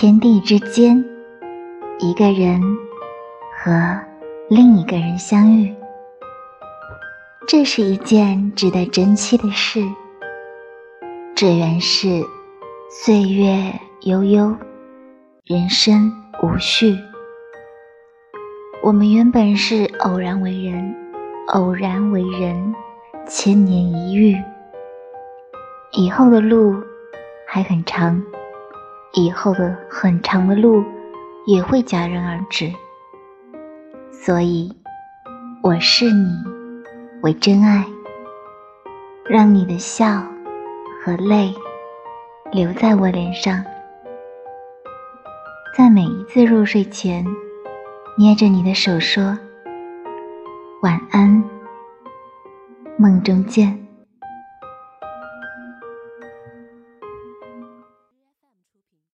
天地之间，一个人和另一个人相遇，这是一件值得珍惜的事。这原是岁月悠悠，人生无序。我们原本是偶然为人，偶然为人，千年一遇。以后的路还很长，以后的很长的路也会戛然而止。所以，我视你为真爱，让你的笑和泪留在我脸上，在每一次入睡前。捏着你的手说：“晚安，梦中见。”